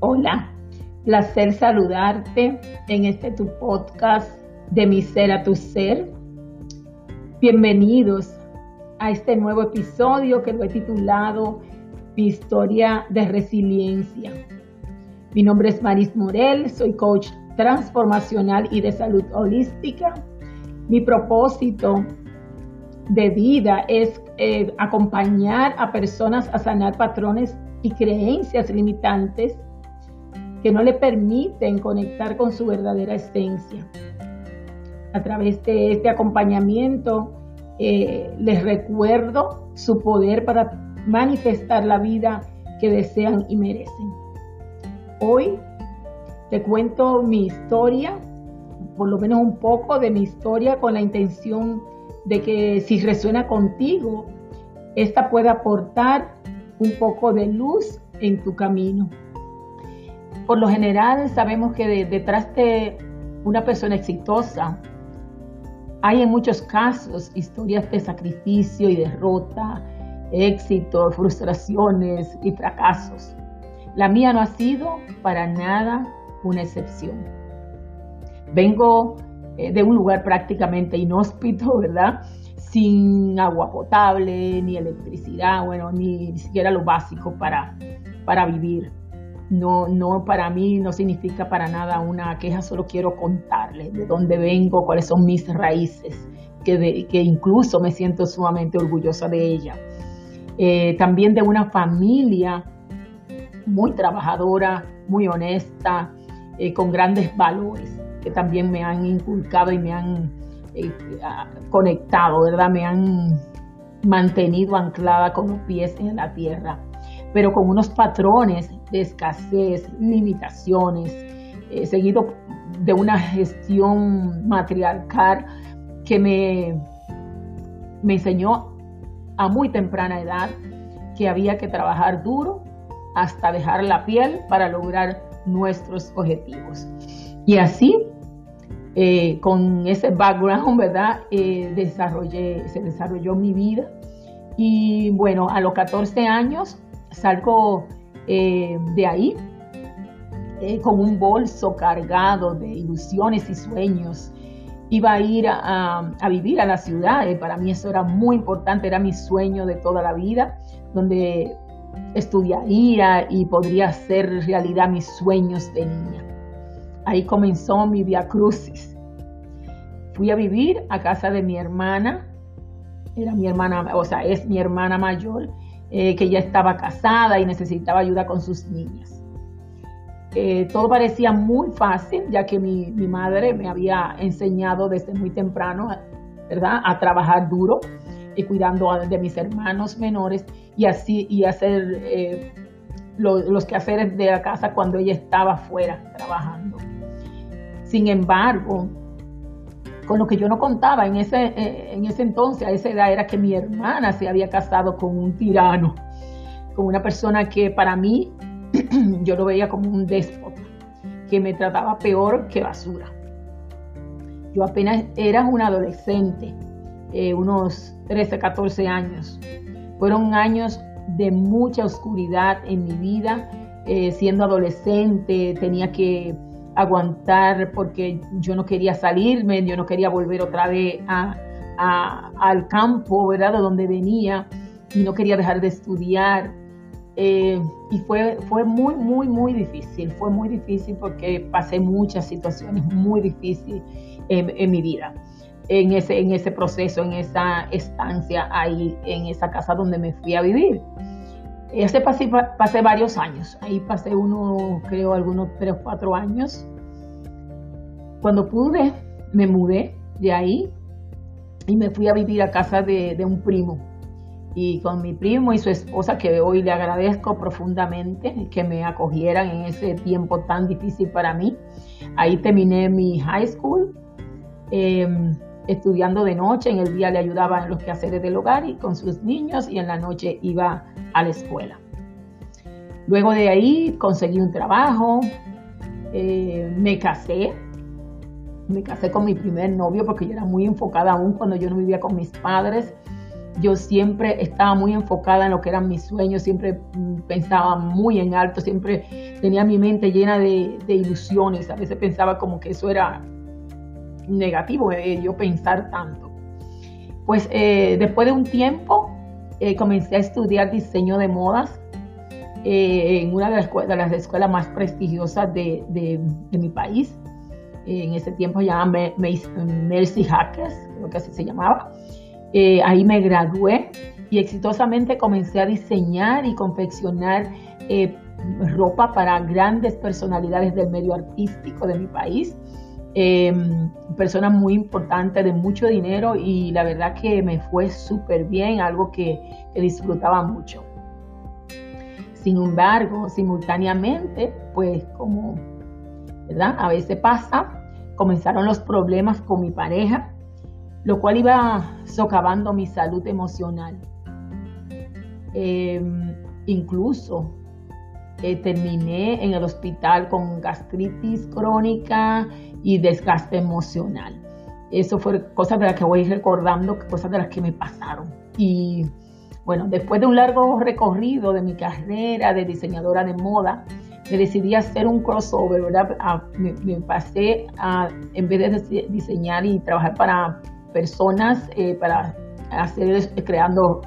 Hola, placer saludarte en este tu podcast de mi ser a tu ser. Bienvenidos a este nuevo episodio que lo he titulado Mi historia de resiliencia. Mi nombre es Maris Morel, soy coach transformacional y de salud holística. Mi propósito de vida es eh, acompañar a personas a sanar patrones y creencias limitantes que no le permiten conectar con su verdadera esencia. A través de este acompañamiento eh, les recuerdo su poder para manifestar la vida que desean y merecen. Hoy te cuento mi historia, por lo menos un poco de mi historia con la intención de que si resuena contigo, esta pueda aportar un poco de luz en tu camino. Por lo general sabemos que detrás de una persona exitosa hay en muchos casos historias de sacrificio y derrota, éxito, frustraciones y fracasos. La mía no ha sido para nada una excepción. Vengo eh, de un lugar prácticamente inhóspito, ¿verdad? Sin agua potable, ni electricidad, bueno, ni, siquiera lo básico para, para vivir. No, no, para mí no significa para nada una queja, solo quiero contarles de dónde vengo, cuáles son mis raíces, que, que incluso me siento sumamente orgullosa de ella. Eh, también de una familia muy trabajadora, muy honesta, eh, con grandes valores que también me han inculcado y me han eh, conectado, ¿verdad? Me han mantenido anclada con los pies en la tierra, pero con unos patrones de escasez, limitaciones, eh, seguido de una gestión matriarcal que me, me enseñó a muy temprana edad que había que trabajar duro hasta dejar la piel para lograr nuestros objetivos. Y así, eh, con ese background, ¿verdad? Eh, desarrollé, se desarrolló mi vida. Y bueno, a los 14 años salgo eh, de ahí con un bolso cargado de ilusiones y sueños. Iba a ir a, vivir a la ciudad, para mí eso era muy importante, era mi sueño de toda la vida, donde estudiaría y podría hacer realidad mis sueños de niña. Ahí comenzó mi via crucis. Fui a vivir a casa de mi hermana, era mi hermana, o sea, es mi hermana mayor, eh, que ya estaba casada y necesitaba ayuda con sus niñas. Eh, todo parecía muy fácil, ya que mi, mi, madre me había enseñado desde muy temprano, ¿verdad?, a trabajar duro y cuidando de mis hermanos menores y así y hacer eh, los quehaceres de la casa cuando ella estaba fuera trabajando. Sin embargo, con lo que yo no contaba en ese, eh, en ese entonces, a esa edad, era que mi hermana se había casado con un tirano, con una persona que para mí yo lo veía como un déspota, que me trataba peor que basura. Yo apenas era una adolescente, eh, unos 13, 14 años. Fueron años de mucha oscuridad en mi vida. Eh, siendo adolescente tenía que aguantar porque yo no quería salirme, yo no quería volver otra vez al campo, ¿verdad? De donde venía y no quería dejar de estudiar. Eh, y fue, fue muy, muy, muy difícil. Fue muy difícil porque pasé muchas situaciones muy difíciles en mi vida en ese, en ese proceso, en esa estancia ahí, en esa casa donde me fui a vivir. Ese pasé, varios años, ahí pasé uno, creo, algunos tres o cuatro años. Cuando pude, me mudé de ahí y me fui a vivir a casa de, un primo. Y con mi primo y su esposa, que hoy le agradezco profundamente que me acogieran en ese tiempo tan difícil para mí. Ahí terminé mi high school. Eh, estudiando de noche, en el día le ayudaba en los quehaceres del hogar y con sus niños y en la noche iba a la escuela. Luego de ahí conseguí un trabajo, eh, me casé, me casé con mi primer novio porque yo era muy enfocada aún cuando yo no vivía con mis padres. yo siempre estaba muy enfocada en lo que eran mis sueños, siempre mm, pensaba muy en alto, siempre tenía mi mente llena de, ilusiones. A veces pensaba como que eso era negativo, eh, yo pensar tanto. Pues eh, después de un tiempo eh, comencé a estudiar diseño de modas en una de las, escuelas más prestigiosas de, mi país. En ese tiempo se llamaba Mercy Hackers, creo que así se llamaba. Ahí me gradué y exitosamente comencé a diseñar y confeccionar ropa para grandes personalidades del medio artístico de mi país. Em, personas muy importantes de mucho dinero y la verdad que me fue súper bien, algo que, que disfrutaba mucho. Sin embargo, simultáneamente, pues como, ¿verdad? A veces pasa, comenzaron los problemas con mi pareja lo cual iba socavando mi salud emocional. Em, incluso eh, terminé en el hospital con gastritis crónica y desgaste emocional. Eso fue cosas de las que voy recordando, cosas de las que me pasaron. Y bueno, después de un largo recorrido de mi carrera de diseñadora de moda, me decidí hacer un crossover, ¿verdad? me, pasé a, en vez de diseñar y trabajar para personas eh, para hacer, creando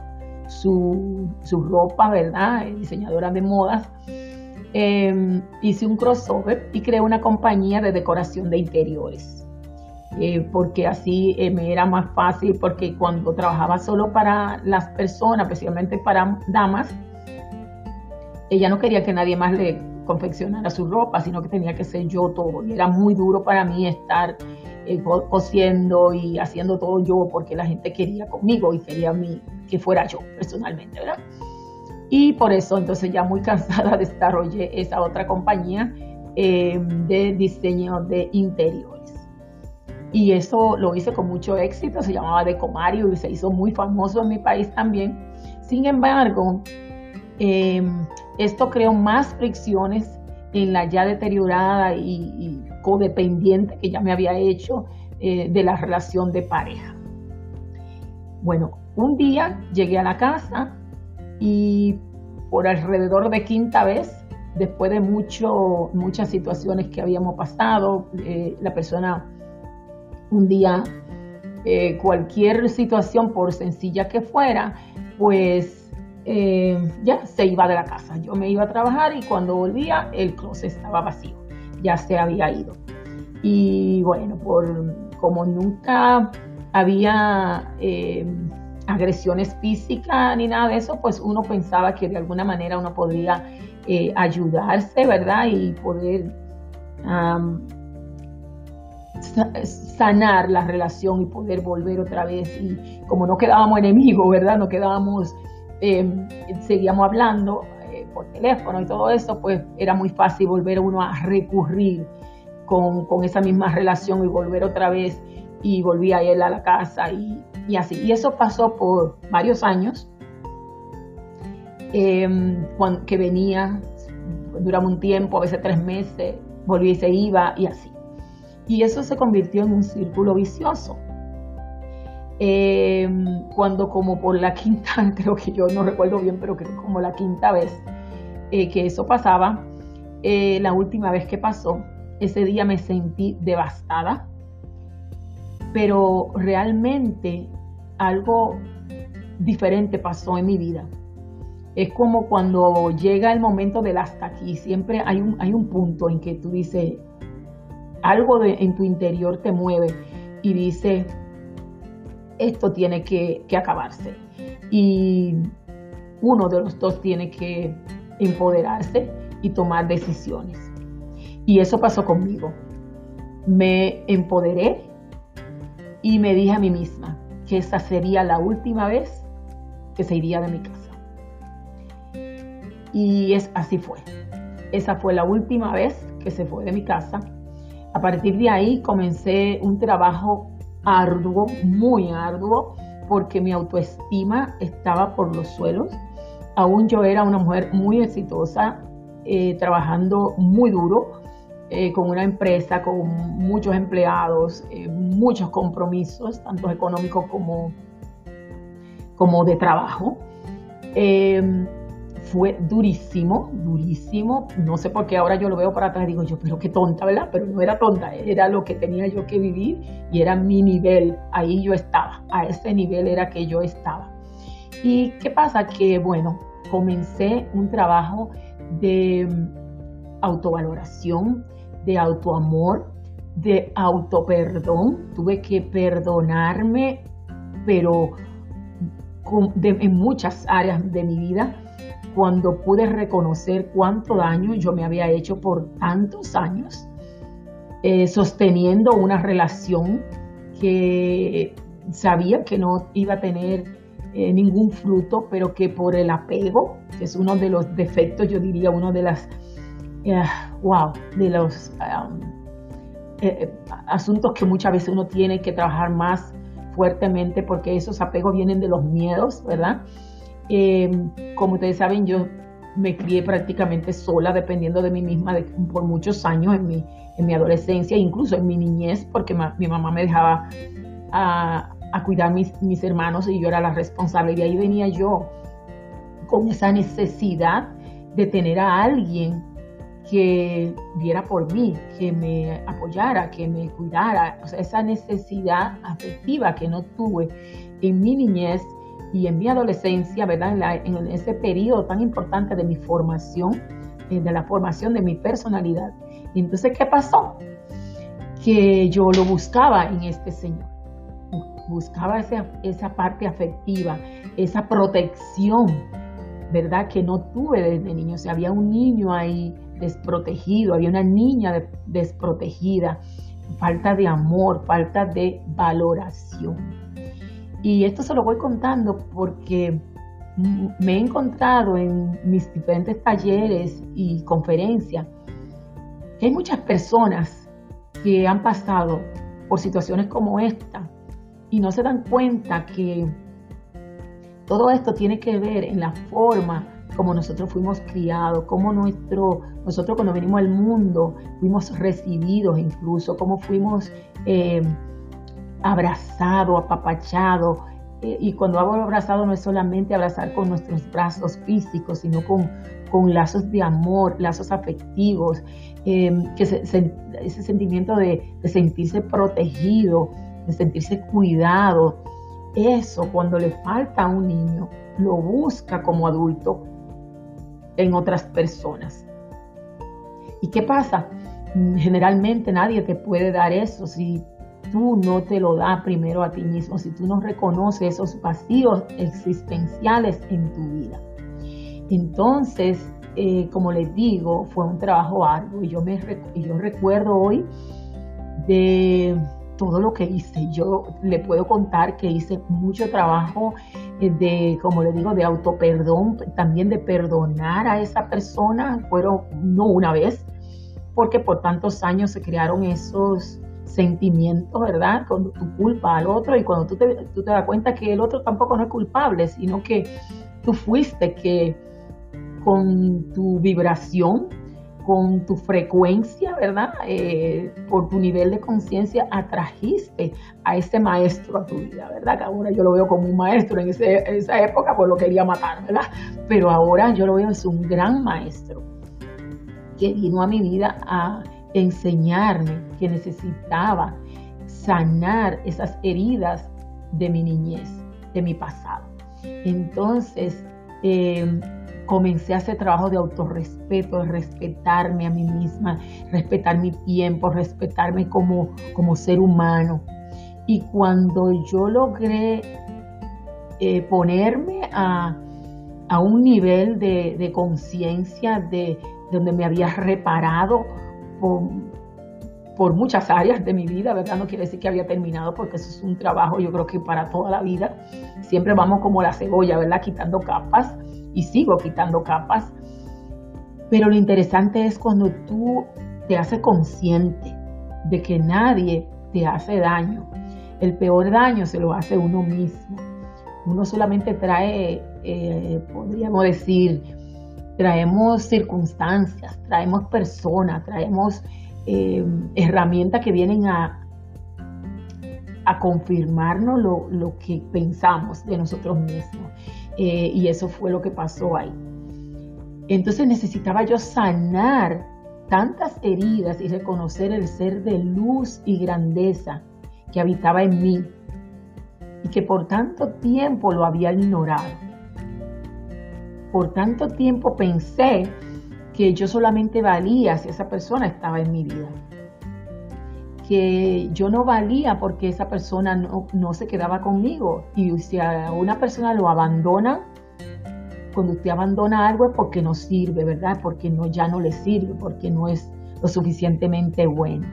su, ropa, ¿verdad? Eh, diseñadora de modas. Em, hice un crossover y creé una compañía de decoración de interiores. Eh, porque así me era más fácil, porque cuando trabajaba solo para las personas, especialmente para damas, ella no quería que nadie más le confeccionara su ropa, sino que tenía que ser yo todo. Y era muy duro para mí estar eh, cosiendo y haciendo todo yo porque la gente quería conmigo y quería mí, que fuera yo personalmente, ¿verdad? Y por eso entonces ya muy cansada desarrollé esa otra compañía eh, de diseño de interiores. Y eso lo hice con mucho éxito, se llamaba Decomario y se hizo muy famoso en mi país también. Sin embargo, eh, esto creó más fricciones en la ya deteriorada y, codependiente que ya me había hecho eh, de la relación de pareja. Bueno, un día llegué a la casa y por alrededor de quinta vez, después de mucho, muchas situaciones que habíamos pasado, eh, la persona un día, eh, cualquier situación, por sencilla que fuera, pues eh, ya se iba de la casa. Yo me iba a trabajar y cuando volvía el closet estaba vacío, ya se había ido. Y bueno, por como nunca había agresiones físicas ni nada de eso, pues uno pensaba que de alguna manera uno podría eh, ayudarse, ¿verdad? Y poder sanar la relación y poder volver otra vez. Y como no quedábamos enemigos, ¿verdad? No quedábamos Em, seguíamos hablando eh, por teléfono y todo eso, pues era muy fácil volver uno a recurrir con, esa misma relación y volver otra vez y volví a él a la casa y, así. Y eso pasó por varios años, em, que venía, duraba un tiempo, a veces tres meses, volvía y se iba y así. Y eso se convirtió en un círculo vicioso Em, cuando como por la quinta, creo que yo no recuerdo bien, pero creo como la quinta vez eh, que eso pasaba, eh, la última vez que pasó, ese día me sentí devastada, pero realmente algo diferente pasó en mi vida. Es como cuando llega el momento del hasta aquí, siempre hay un, hay un punto en que tú dices, algo en tu interior te mueve y dice, esto tiene que, acabarse. Y uno de los dos tiene que empoderarse y tomar decisiones. Y eso pasó conmigo. Me empoderé y me dije a mí misma que esa sería la última vez que se iría de mi casa. Y es así fue. Esa fue la última vez que se fue de mi casa. A partir de ahí comencé un trabajo arduo, muy arduo, porque mi autoestima estaba por los suelos. Aún yo era una mujer muy exitosa, eh, trabajando muy duro, eh, con una empresa, con muchos empleados, eh, muchos compromisos, tanto económicos como, como de trabajo. Em, fue durísimo, durísimo. No sé por qué ahora yo lo veo para atrás y digo yo, pero qué tonta, ¿verdad? Pero no era tonta, era lo que tenía yo que vivir y era mi nivel. Ahí yo estaba, a ese nivel era que yo estaba. ¿Y qué pasa? Que bueno, comencé un trabajo de autovaloración, de autoamor, de autoperdón. Tuve que perdonarme, pero en muchas áreas de mi vida cuando pude reconocer cuánto daño yo me había hecho por tantos años, eh, sosteniendo una relación que sabía que no iba a tener eh, ningún fruto, pero que por el apego, que es uno de los defectos, yo diría, uno de las, eh, wow, de los um, asuntos que muchas veces uno tiene que trabajar más fuertemente porque esos apegos vienen de los miedos, ¿verdad? Eh, como ustedes saben, yo me crié prácticamente sola, dependiendo de mí misma por muchos años en mi, en mi adolescencia, incluso en mi niñez, porque mi mamá me dejaba a, cuidar mis, mis hermanos y yo era la responsable. Y ahí venía yo con esa necesidad de tener a alguien que viera por mí, que me apoyara, que me cuidara. Esa necesidad afectiva que no tuve en mi niñez y en mi adolescencia, ¿verdad? En, ese periodo tan importante de mi formación, eh, de la formación de mi personalidad. Entonces, ¿qué pasó? Que yo lo buscaba en este Señor. Buscaba esa, esa parte afectiva, esa protección, ¿verdad? Que no tuve desde niño. Sea, había un niño ahí desprotegido, había una niña desprotegida, falta de amor, falta de valoración. Y esto se lo voy contando porque me he encontrado en mis diferentes talleres y conferencias que hay muchas personas que han pasado por situaciones como esta y no se dan cuenta que todo esto tiene que ver en la forma como nosotros fuimos criados, como nuestro, nosotros cuando venimos al mundo fuimos recibidos incluso, cómo fuimos eh, abrazado, apapachado. Eh, y cuando hago abrazado no es solamente abrazar con nuestros brazos físicos, sino con, con lazos de amor, lazos afectivos, que ese sentimiento de sentirse protegido, de sentirse cuidado. Eso cuando le falta a un niño, lo busca como adulto en otras personas. ¿Y qué pasa? Generalmente nadie te puede dar eso si tú no te lo das primero a ti mismo, si tú no reconoces esos vacíos existenciales en tu vida. Entonces, eh, como les digo, fue un trabajo arduo y yo, me, yo recuerdo hoy de todo lo que hice. Yo le puedo contar que hice mucho trabajo de, como le digo, de autoperdón, también de perdonar a esa persona. Fueron no una vez, porque por tantos años se crearon esos sentimientos, ¿verdad? Cuando tú culpas al otro y cuando tú te, tú te das cuenta que el otro tampoco no es culpable, sino que tú fuiste que con tu vibración, con tu frecuencia, ¿verdad? Eh, por tu nivel de conciencia atrajiste a ese maestro a tu vida, ¿verdad? Que ahora yo lo veo como un maestro, en, esa época pues lo quería matar, ¿verdad? Pero ahora yo lo veo es un gran maestro que vino a mi vida a enseñarme que necesitaba sanar esas heridas de mi niñez, de mi pasado. Entonces, em, comencé a hacer trabajo de autorrespeto, de respetarme a mí misma, respetar mi tiempo, respetarme como, como ser humano. Y cuando yo logré eh, ponerme a, un nivel de, de conciencia de donde me había reparado por, muchas áreas de mi vida, ¿verdad? No quiere decir que había terminado porque eso es un trabajo, yo creo que para toda la vida. Siempre vamos como la cebolla, ¿verdad? Quitando capas y sigo quitando capas. Pero lo interesante es cuando tú te haces consciente de que nadie te hace daño. El peor daño se lo hace uno mismo. Uno solamente trae, eh, podríamos decir, traemos circunstancias, traemos personas, traemos eh, herramientas que vienen a, a confirmarnos lo, que pensamos de nosotros mismos. Eh, y eso fue lo que pasó ahí. Entonces necesitaba yo sanar tantas heridas y reconocer el ser de luz y grandeza que habitaba en mí y que por tanto tiempo lo había ignorado. Por tanto tiempo pensé que yo solamente valía si esa persona estaba en mi vida. Que yo no valía porque esa persona no, no se quedaba conmigo. Y si a una persona lo abandona, cuando usted abandona algo es porque no sirve, ¿verdad? Porque no, ya no le sirve, porque no es lo suficientemente bueno.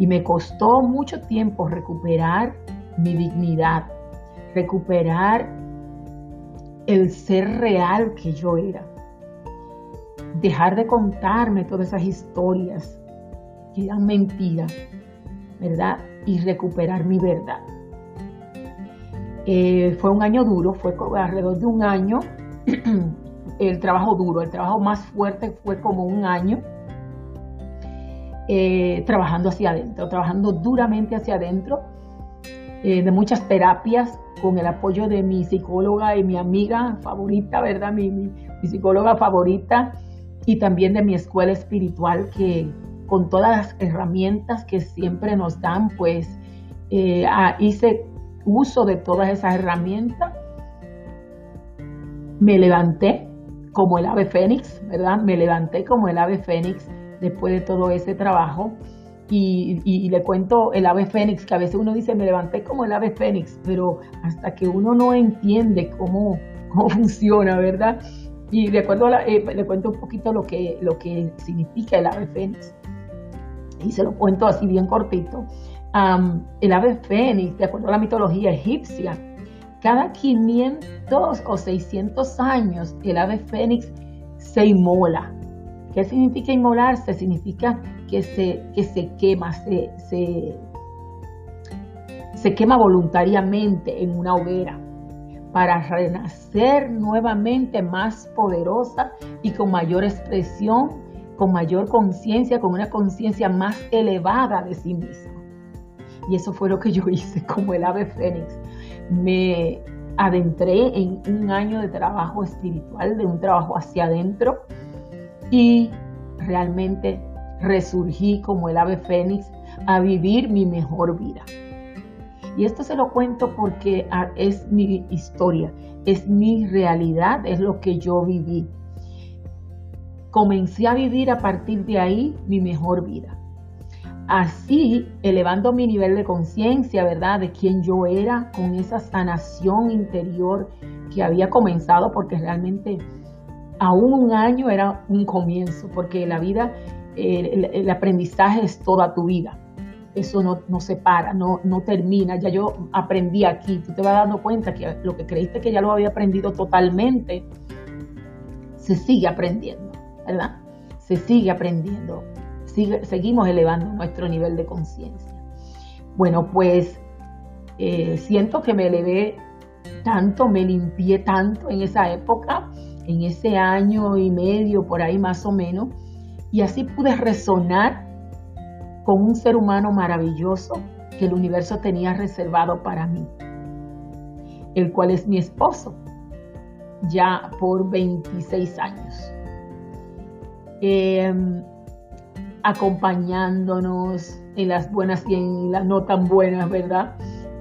Y me costó mucho tiempo recuperar mi dignidad, recuperar el ser real que yo era. Dejar de contarme todas esas historias eran mentiras, ¿verdad? Y recuperar mi verdad. Eh, fue un año duro, fue alrededor de un año el trabajo duro, el trabajo más fuerte fue como un año eh, trabajando hacia adentro, trabajando duramente hacia adentro, eh, de muchas terapias con el apoyo de mi psicóloga y mi amiga favorita, ¿verdad? Mi, mi, psicóloga favorita y también de mi escuela espiritual que con todas las herramientas que siempre nos dan, pues eh, hice uso de todas esas herramientas me levanté como el ave fénix, ¿verdad? Me levanté como el ave fénix después de todo ese trabajo. Y, le cuento el ave fénix, que a veces uno dice, me levanté como el ave fénix, pero hasta que uno no entiende cómo, cómo funciona, ¿verdad? Y le, eh, le cuento un poquito lo que, lo que significa el ave fénix. Y se lo cuento así bien cortito. el ave fénix, de acuerdo a la mitología egipcia, cada 500 o 600 años el ave fénix se inmola. ¿Qué significa inmolarse? Significa que se, que se quema, se, se quema voluntariamente en una hoguera para renacer nuevamente más poderosa y con mayor expresión, con mayor conciencia, con una conciencia más elevada de sí mismo. Y eso fue lo que yo hice como el ave fénix me adentré en un año de trabajo espiritual, de un trabajo hacia adentro y realmente resurgí como el ave fénix a vivir mi mejor vida. Y esto se lo cuento porque ah, es mi historia, es mi realidad, es lo que yo viví. Comencé a vivir a partir de ahí mi mejor vida así elevando mi nivel de conciencia, ¿verdad? De quién yo era, con esa sanación interior que había comenzado, porque realmente aún un año era un comienzo, porque la vida, el, aprendizaje es toda tu vida. Eso no, no se para, no, no termina. Ya yo aprendí aquí. Tú te vas dando cuenta que lo que creíste que ya lo había aprendido totalmente, se sigue aprendiendo, Se sigue aprendiendo seguimos elevando nuestro nivel de conciencia. Bueno, pues eh, siento que me elevé tanto, me limpié tanto en esa época, en ese año y medio, por ahí más o menos, y así pude resonar con un ser humano maravilloso que el universo tenía reservado para mí, el cual es mi esposo, ya por 26 años. Eh, acompañándonos en las buenas y en las no tan buenas, ¿verdad?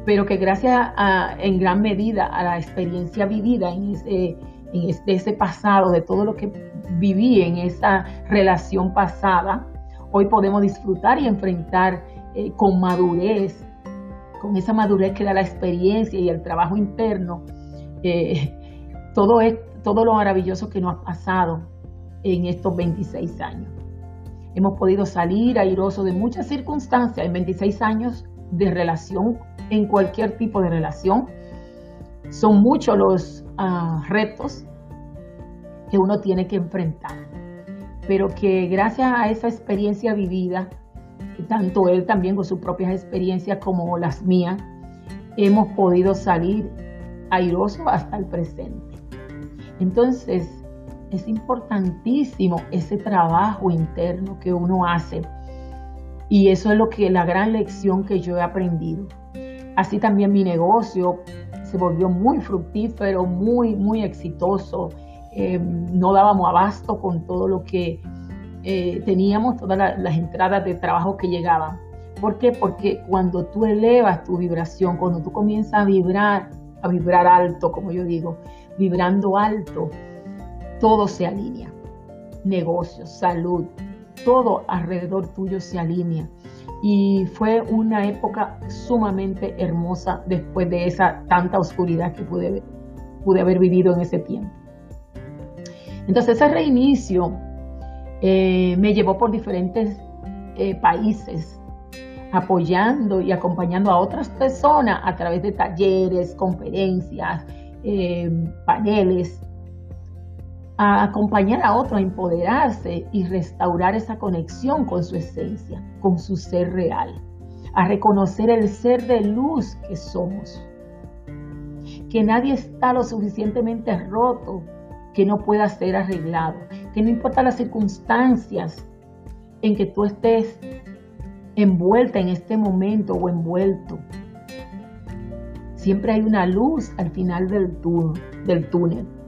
Pero que gracias a, en gran medida a la experiencia vivida en ese, en ese pasado, de todo lo que viví en esa relación pasada, hoy podemos disfrutar y enfrentar eh, con madurez, con esa madurez que da la experiencia y el trabajo interno, eh, todo, es, todo lo maravilloso que nos ha pasado en estos 26 años. Hemos podido salir airoso de muchas circunstancias en 26 años de relación, en cualquier tipo de relación. Son muchos los ah, retos que uno tiene que enfrentar, pero que gracias a esa experiencia vivida, tanto él también con sus propias experiencias como las mías, hemos podido salir airoso hasta el presente. Entonces, es importantísimo ese trabajo interno que uno hace. Y eso es lo que la gran lección que yo he aprendido. Así también mi negocio se volvió muy fructífero, muy, muy exitoso. Em, no dábamos abasto con todo lo que eh, teníamos, todas las entradas de trabajo que llegaban. ¿Por qué? Porque cuando tú elevas tu vibración, cuando tú comienzas a vibrar, a vibrar alto, como yo digo, vibrando alto, todo se alinea. Negocios, salud, todo alrededor tuyo se alinea. Y fue una época sumamente hermosa después de esa tanta oscuridad que pude, pude haber vivido en ese tiempo. Entonces ese reinicio eh, me llevó por diferentes eh, países apoyando y acompañando a otras personas a través de talleres, conferencias, eh, paneles, a acompañar a otro a empoderarse y restaurar esa conexión con su esencia, con su ser real, a reconocer el ser de luz que somos, que nadie está lo suficientemente roto que no pueda ser arreglado, que no importa las circunstancias en que tú estés envuelta en este momento o envuelto, siempre hay una luz al final del, del túnel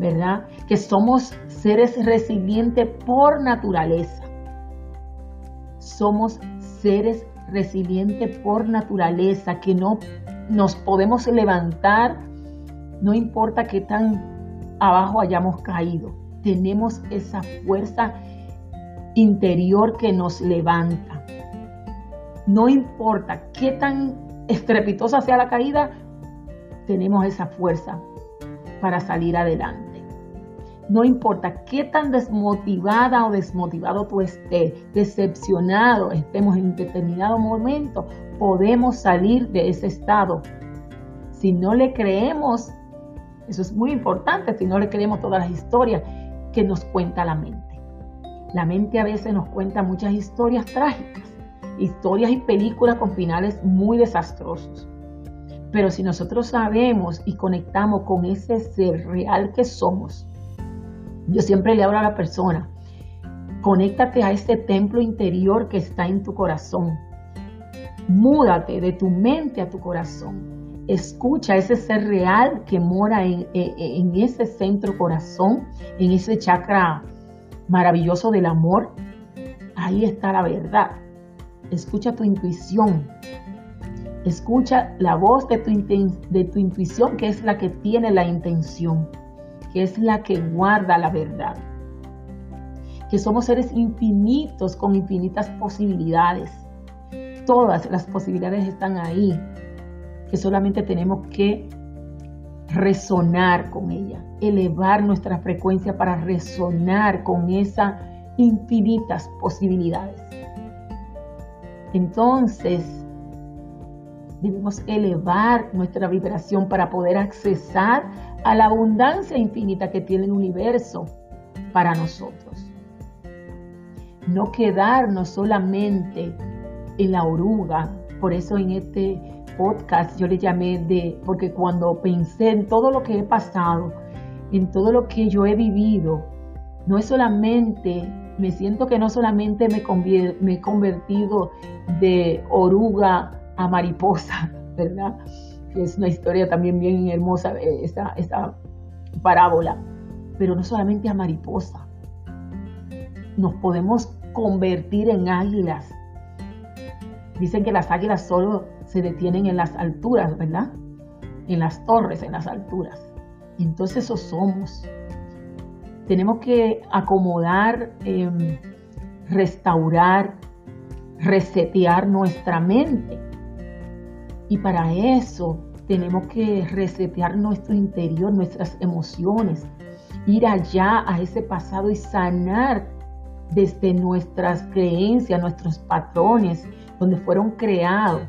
¿verdad? Que somos seres resilientes por naturaleza. Somos seres resilientes por naturaleza, que no nos podemos levantar, no importa qué tan abajo hayamos caído. Tenemos esa fuerza interior que nos levanta. No importa qué tan estrepitosa sea la caída, tenemos esa fuerza para salir adelante. No importa qué tan desmotivada o desmotivado tú estés, decepcionado estemos en determinado momento, podemos salir de ese estado. Si no le creemos, eso es muy importante, si no le creemos todas las historias que nos cuenta la mente. La mente a veces nos cuenta muchas historias trágicas, historias y películas con finales muy desastrosos. Pero si nosotros sabemos y conectamos con ese ser real que somos, yo siempre le hablo a la persona, conéctate a ese templo interior que está en tu corazón. Múdate de tu mente a tu corazón. Escucha ese ser real que mora en, ese centro corazón, en ese chakra maravilloso del amor. Ahí está la verdad. Escucha tu intuición. Escucha la voz de tu intuición que es la que tiene la intención que es la que guarda la verdad. Que somos seres infinitos con infinitas posibilidades. Todas las posibilidades están ahí, que solamente tenemos que resonar con ella, elevar nuestra frecuencia para resonar con esas infinitas posibilidades. Entonces, debemos elevar nuestra vibración para poder accesar a la abundancia infinita que tiene el universo para nosotros. No quedarnos solamente en la oruga. Por eso en este podcast yo le llamé de, porque cuando pensé en todo lo que he pasado, en todo lo que yo he vivido, no es solamente, me siento que no solamente me, me he convertido de oruga a mariposa, ¿verdad? Es una historia también bien hermosa, eh, esta parábola, pero no solamente a mariposa, nos podemos convertir en águilas. Dicen que las águilas solo se detienen en las alturas, ¿verdad? En las torres, en las alturas. Entonces eso somos. Tenemos que acomodar, em, restaurar, resetear nuestra mente y para eso tenemos que resetear nuestro interior, nuestras emociones, ir allá a ese pasado y sanar desde nuestras creencias, nuestros patrones, donde fueron creados,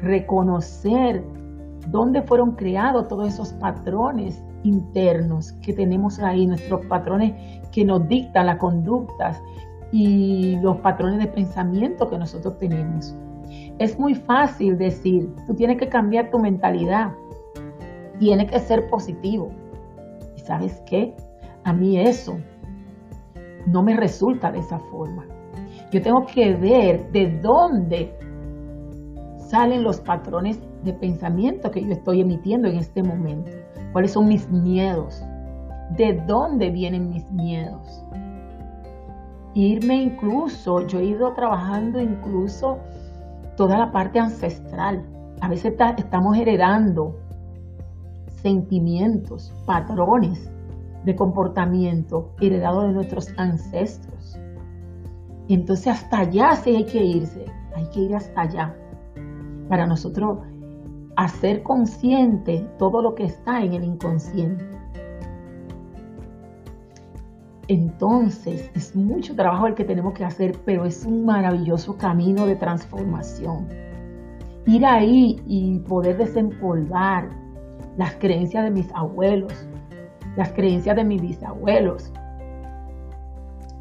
reconocer dónde fueron creados todos esos patrones internos que tenemos ahí, nuestros patrones que nos dictan las conductas y los patrones de pensamiento que nosotros tenemos. Es muy fácil decir, tú tienes que cambiar tu mentalidad, tiene que ser positivo. ¿Y sabes qué? A mí eso no me resulta de esa forma. Yo tengo que ver de dónde salen los patrones de pensamiento que yo estoy emitiendo en este momento. ¿Cuáles son mis miedos? ¿De dónde vienen mis miedos? Irme incluso, yo he ido trabajando incluso toda la parte ancestral. A veces estamos heredando sentimientos, patrones de comportamiento heredados de nuestros ancestros. Entonces hasta allá sí hay que irse, hay que ir hasta allá para nosotros hacer consciente todo lo que está en el inconsciente. Entonces, es mucho trabajo el que tenemos que hacer, pero es un maravilloso camino de transformación. Ir ahí y poder desempolvar las creencias de mis abuelos, las creencias de mis bisabuelos,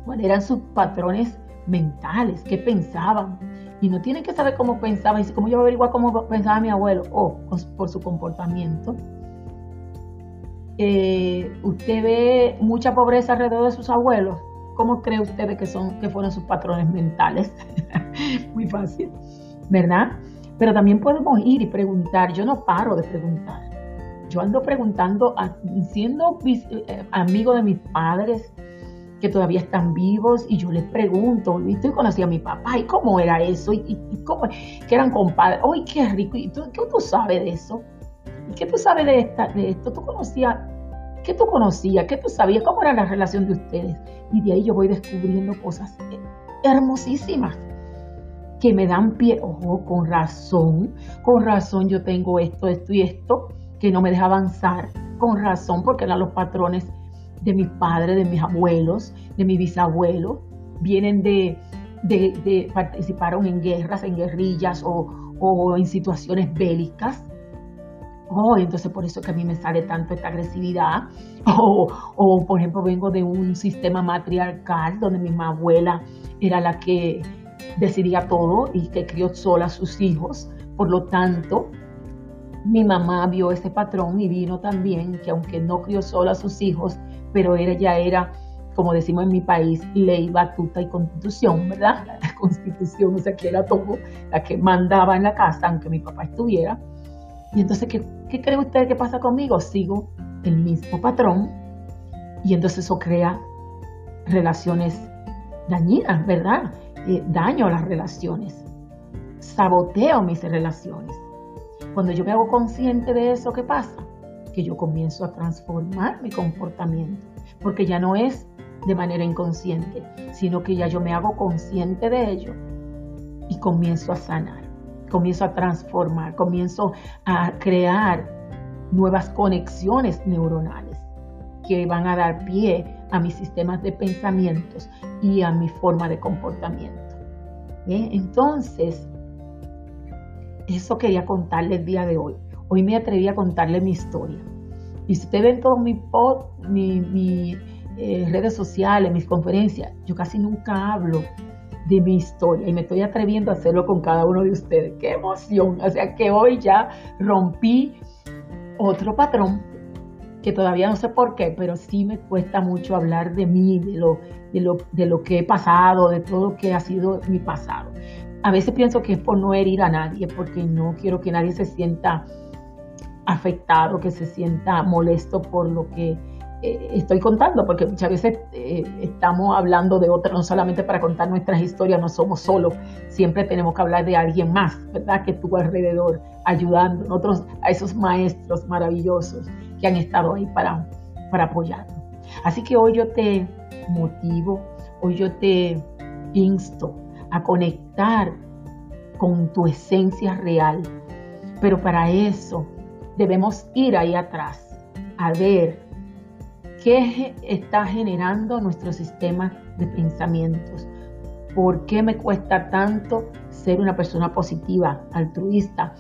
cuáles eran sus patrones mentales, qué pensaban. Y no tienen que saber cómo pensaban, y cómo yo averiguar cómo pensaba mi abuelo, o por su comportamiento. Eh, usted ve mucha pobreza alrededor de sus abuelos. ¿Cómo cree usted que, son, que fueron sus patrones mentales? Muy fácil, ¿verdad? Pero también podemos ir y preguntar. Yo no paro de preguntar. Yo ando preguntando, siendo eh, amigo de mis padres, que todavía están vivos y yo les pregunto, ¿viste? Y conocí a mi papá, ¿y cómo era eso? ¿Y, cómo? Que eran compadres, ¡ay, qué rico! ¿Y tú, qué tú sabes de eso? ¿Y qué tú sabes de, esta, de esto? ¿Tú conocías? ¿Qué tú conocías? ¿Qué tú sabías? ¿Cómo era la relación de ustedes? Y de ahí yo voy descubriendo cosas hermosísimas que me dan pie, ojo, con razón, con razón yo tengo esto, esto y esto, que no me deja avanzar, con razón, porque eran los patrones de mis padres, de mis abuelos, de mi bisabuelo, vienen de, de, participaron en guerras, en guerrillas o, en situaciones bélicas. Oh, entonces por eso que a mí me sale tanto esta agresividad. O, o, por ejemplo vengo de un sistema matriarcal donde mi abuela era la que decidía todo y que crió sola a sus hijos. Por lo tanto, mi mamá vio ese patrón y vino también que aunque no crió sola a sus hijos, pero ella era, como decimos en mi país, ley, batuta y constitución, ¿verdad? La constitución, o sea, que era todo, la que mandaba en la casa, aunque mi papá estuviera. Y entonces, ¿qué, qué cree usted que pasa conmigo? Sigo el mismo patrón y entonces eso crea relaciones dañinas, ¿verdad? Eh, daño a las relaciones, saboteo mis relaciones. Cuando yo me hago consciente de eso, ¿qué pasa? que yo comienzo a transformar mi comportamiento, porque ya no es de manera inconsciente, sino que ya yo me hago consciente de ello y comienzo a sanar, comienzo a transformar, comienzo a crear nuevas conexiones neuronales que van a dar pie a mis sistemas de pensamientos y a mi forma de comportamiento. Entonces, eso quería contarle el día de hoy. Hoy me atreví a contarle mi historia. Y si usted ve en todas mis mi, eh, redes sociales, mis conferencias, yo casi nunca hablo de mi historia y me estoy atreviendo a hacerlo con cada uno de ustedes. ¡Qué emoción! O sea que hoy ya rompí otro patrón que todavía no sé por qué, pero sí me cuesta mucho hablar de mí, de lo, de lo, de lo que he pasado, de todo lo que ha sido mi pasado. A veces pienso que es por no herir a nadie, porque no quiero que nadie se sienta afectado, que se sienta molesto por lo que eh, estoy contando, porque muchas veces eh, estamos hablando de otra, no solamente para contar nuestras historias, no somos solos, siempre tenemos que hablar de alguien más, ¿verdad? Que estuvo alrededor, ayudando a, otros, a esos maestros maravillosos que han estado ahí para, para apoyarnos. Así que hoy yo te motivo, hoy yo te insto a conectar con tu esencia real, pero para eso debemos ir ahí atrás a ver qué está generando nuestro sistema de pensamientos. ¿Por qué me cuesta tanto ser una persona positiva, altruista,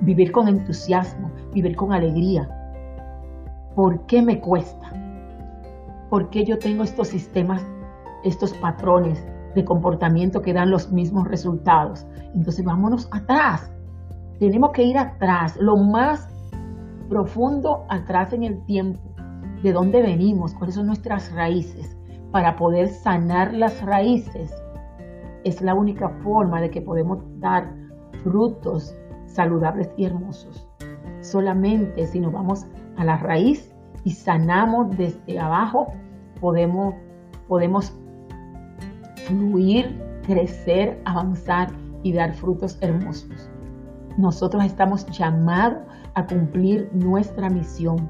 vivir con entusiasmo, vivir con alegría? ¿Por qué me cuesta? ¿Por qué yo tengo estos sistemas, estos patrones de comportamiento que dan los mismos resultados? Entonces vámonos atrás. Tenemos que ir atrás, lo más profundo atrás en el tiempo, de dónde venimos, cuáles son nuestras raíces, para poder sanar las raíces. Es la única forma de que podemos dar frutos saludables y hermosos. Solamente si nos vamos a la raíz y sanamos desde abajo, podemos, podemos fluir, crecer, avanzar y dar frutos hermosos. Nosotros estamos llamados a cumplir nuestra misión,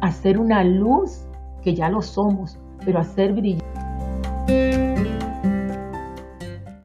a ser una luz que ya lo somos, pero a ser brillante